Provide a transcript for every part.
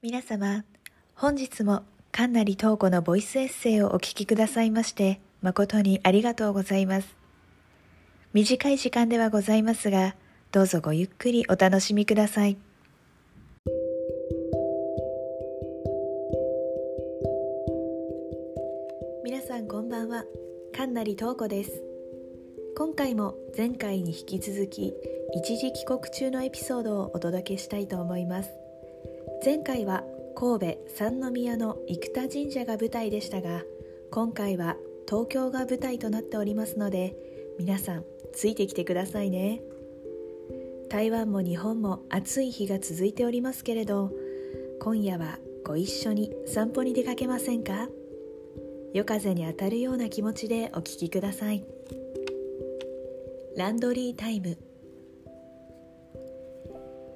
皆様、本日も神成東子のボイスエッセイをお聞きくださいまして誠にありがとうございます。短い時間ではございますが、どうぞごゆっくりお楽しみください。皆さんこんばんは、神成東子です。今回も前回に引き続き一時帰国中のエピソードをお届けしたいと思います前回は神戸三宮の生田神社が舞台でしたが今回は東京が舞台となっておりますので皆さんついてきてくださいね。台湾も日本も暑い日が続いておりますけれど今夜はご一緒に散歩に出かけませんか？夜風に当たるような気持ちでお聴きください。ランドリータイム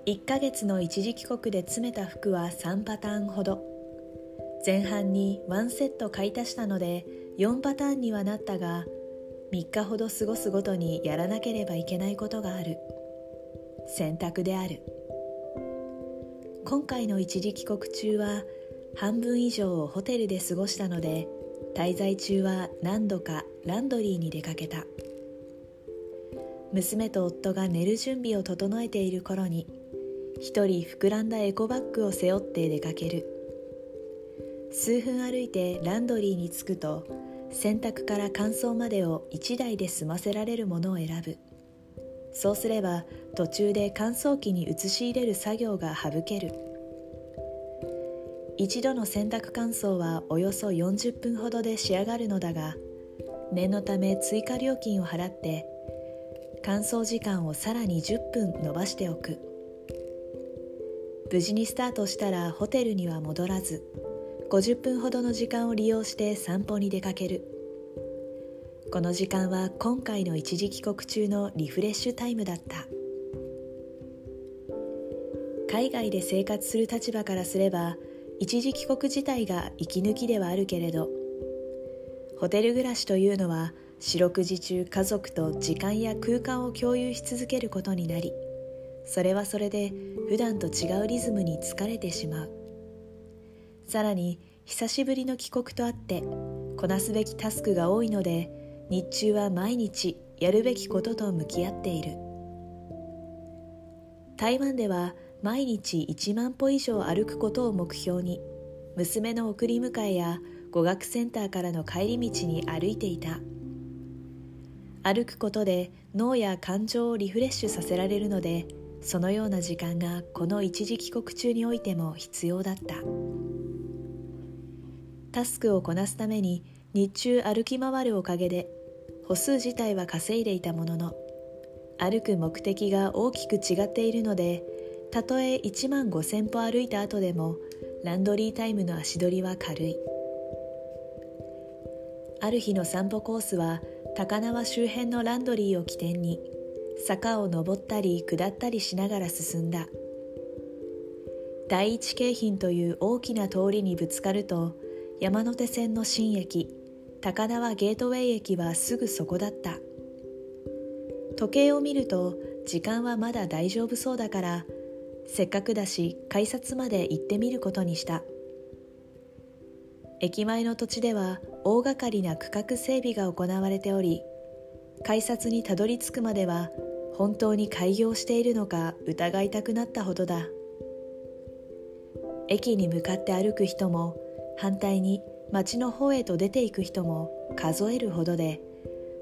1ヶ月の一時帰国で詰めた服は3パターンほど。前半に1セット買い足したので4パターンにはなったが3日ほど過ごすごとにやらなければいけないことがある。選択である。今回の一時帰国中は半分以上をホテルで過ごしたので滞在中は何度かランドリーに出かけた。娘と夫が寝る準備を整えている頃に一人膨らんだエコバッグを背負って出かける。数分歩いてランドリーに着くと洗濯から乾燥までを1台で済ませられるものを選ぶ。そうすれば途中で乾燥機に移し入れる作業が省ける。一度の洗濯乾燥はおよそ40分ほどで仕上がるのだが念のため追加料金を払って乾燥時間をさらに10分延ばしておく。無事にスタートしたらホテルには戻らず50分ほどの時間を利用して散歩に出かける。この時間は今回の一時帰国中のリフレッシュタイムだった。海外で生活する立場からすれば一時帰国自体が息抜きではあるけれどホテル暮らしというのは四六時中家族と時間や空間を共有し続けることになりそれはそれで普段と違うリズムに疲れてしまう。さらに久しぶりの帰国とあってこなすべきタスクが多いので日中は毎日やるべきことと向き合っている。台湾では毎日1万歩以上歩くことを目標に娘の送り迎えや語学センターからの帰り道に歩いていた。歩くことで脳や感情をリフレッシュさせられるのでそのような時間がこの一時帰国中においても必要だった。タスクをこなすために日中歩き回るおかげで歩数自体は稼いでいたものの歩く目的が大きく違っているのでたとえ1万5000歩歩いた後でもランドリータイムの足取りは軽い。ある日の散歩コースは高輪周辺のランドリーを起点に坂を登ったり下ったりしながら進んだ。第一京浜という大きな通りにぶつかると山手線の新駅高輪ゲートウェイ駅はすぐそこだった。時計を見ると時間はまだ大丈夫そうだからせっかくだし改札まで行ってみることにした。駅前の土地では大掛かりな区画整備が行われており改札にたどり着くまでは本当に開業しているのか疑いたくなったほどだ。駅に向かって歩く人も反対に街の方へと出ていく人も数えるほどで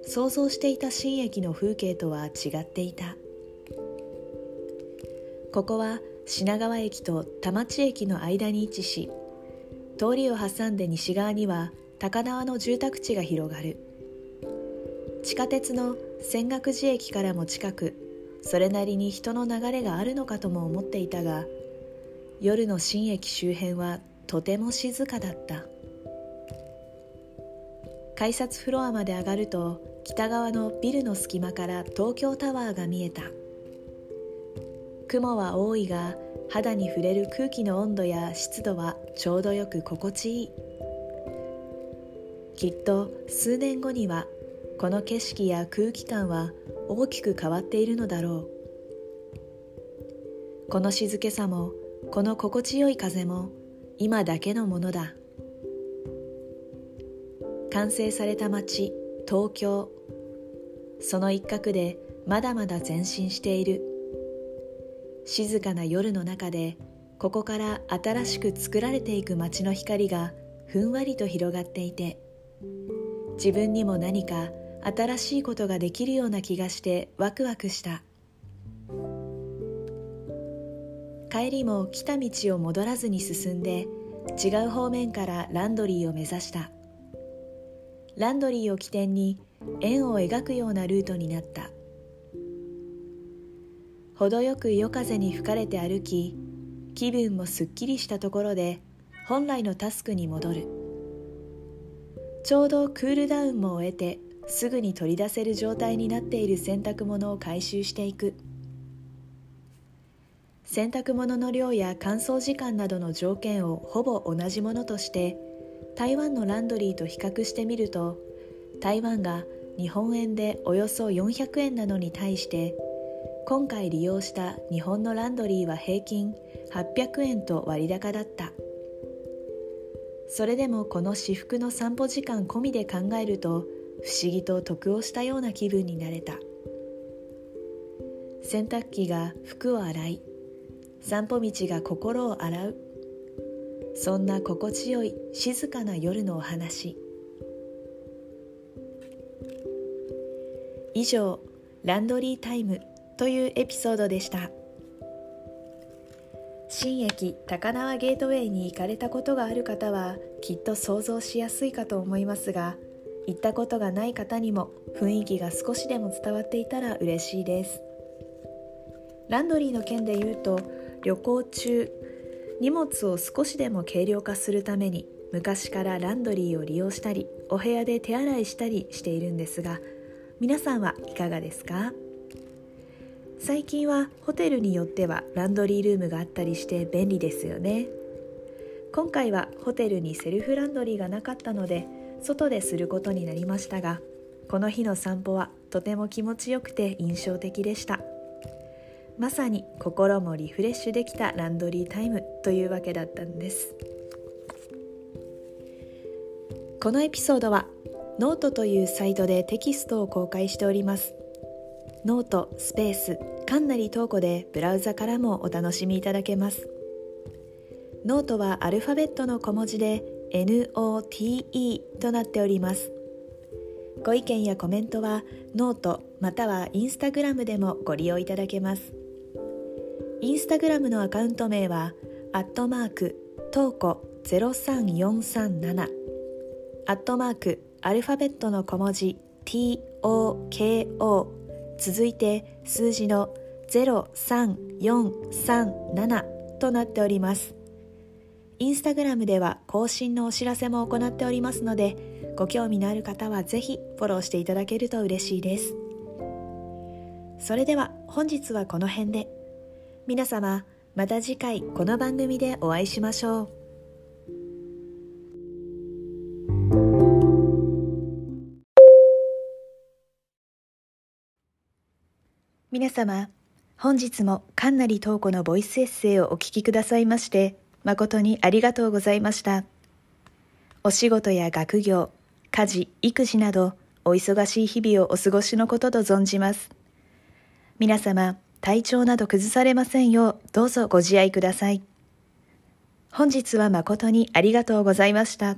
想像していた新駅の風景とは違っていた。ここは品川駅と田町駅の間に位置し通りを挟んで西側には高輪の住宅地が広がる。地下鉄の泉岳寺駅からも近くそれなりに人の流れがあるのかとも思っていたが夜の新駅周辺はとても静かだった。改札フロアまで上がると北側のビルの隙間から東京タワーが見えた。雲は多いが肌に触れる空気の温度や湿度はちょうどよく心地いい。きっと数年後にはこの景色や空気感は大きく変わっているのだろう。この静けさもこの心地よい風も今だけのものだ。完成された街東京。その一角でまだまだ前進している。静かな夜の中でここから新しく作られていく街の光がふんわりと広がっていて自分にも何か新しいことができるような気がしてワクワクした。帰りも来た道を戻らずに進んで違う方面からランドリーを目指した。ランドリーを起点に円を描くようなルートになった。程よく夜風に吹かれて歩き気分もすっきりしたところで本来のタスクに戻る。ちょうどクールダウンも終えてすぐに取り出せる状態になっている洗濯物を回収していく。洗濯物の量や乾燥時間などの条件をほぼ同じものとして台湾のランドリーと比較してみると台湾が日本円でおよそ400円なのに対して今回利用した日本のランドリーは平均800円と割高だった。それでもこの至福の散歩時間込みで考えると不思議と得をしたような気分になれた。洗濯機が服を洗い散歩道が心を洗う。そんな心地よい静かな夜のお話。以上ランドリータイムというエピソードでした。新駅高輪ゲートウェイに行かれたことがある方はきっと想像しやすいかと思いますが行ったことがない方にも雰囲気が少しでも伝わっていたら嬉しいです。ランドリーの件で言うと旅行中荷物を少しでも軽量化するために昔からランドリーを利用したりお部屋で手洗いしたりしているんですが皆さんはいかがですか？最近はホテルによってはランドリールームがあったりして便利ですよね。今回はホテルにセルフランドリーがなかったので外ですることになりましたがこの日の散歩はとても気持ちよくて印象的でした。まさに心もリフレッシュできたランドリータイムというわけだったんです。このエピソードはノートというサイトでテキストを公開しております。ノートスペースかんなり投稿でブラウザからもお楽しみいただけます。ノートはアルファベットの小文字で NOTE となっております。ご意見やコメントはノートまたはインスタグラムでもご利用いただけます。インスタグラムのアカウント名は、アットマーク、トーコ03437、アットマーク、アルファベットの小文字、TOKO、続いて数字の03437となっております。インスタグラムでは更新のお知らせも行っておりますので、ご興味のある方はぜひフォローしていただけると嬉しいです。それでは本日はこの辺で。皆様また次回この番組でお会いしましょう皆様本日もかんなり東子のボイスエッセイをお聞きくださいまして誠にありがとうございましたお仕事や学業家事育児などお忙しい日々をお過ごしのことと存じます皆様体調など崩されませんようどうぞご自愛ください。本日は誠にありがとうございました。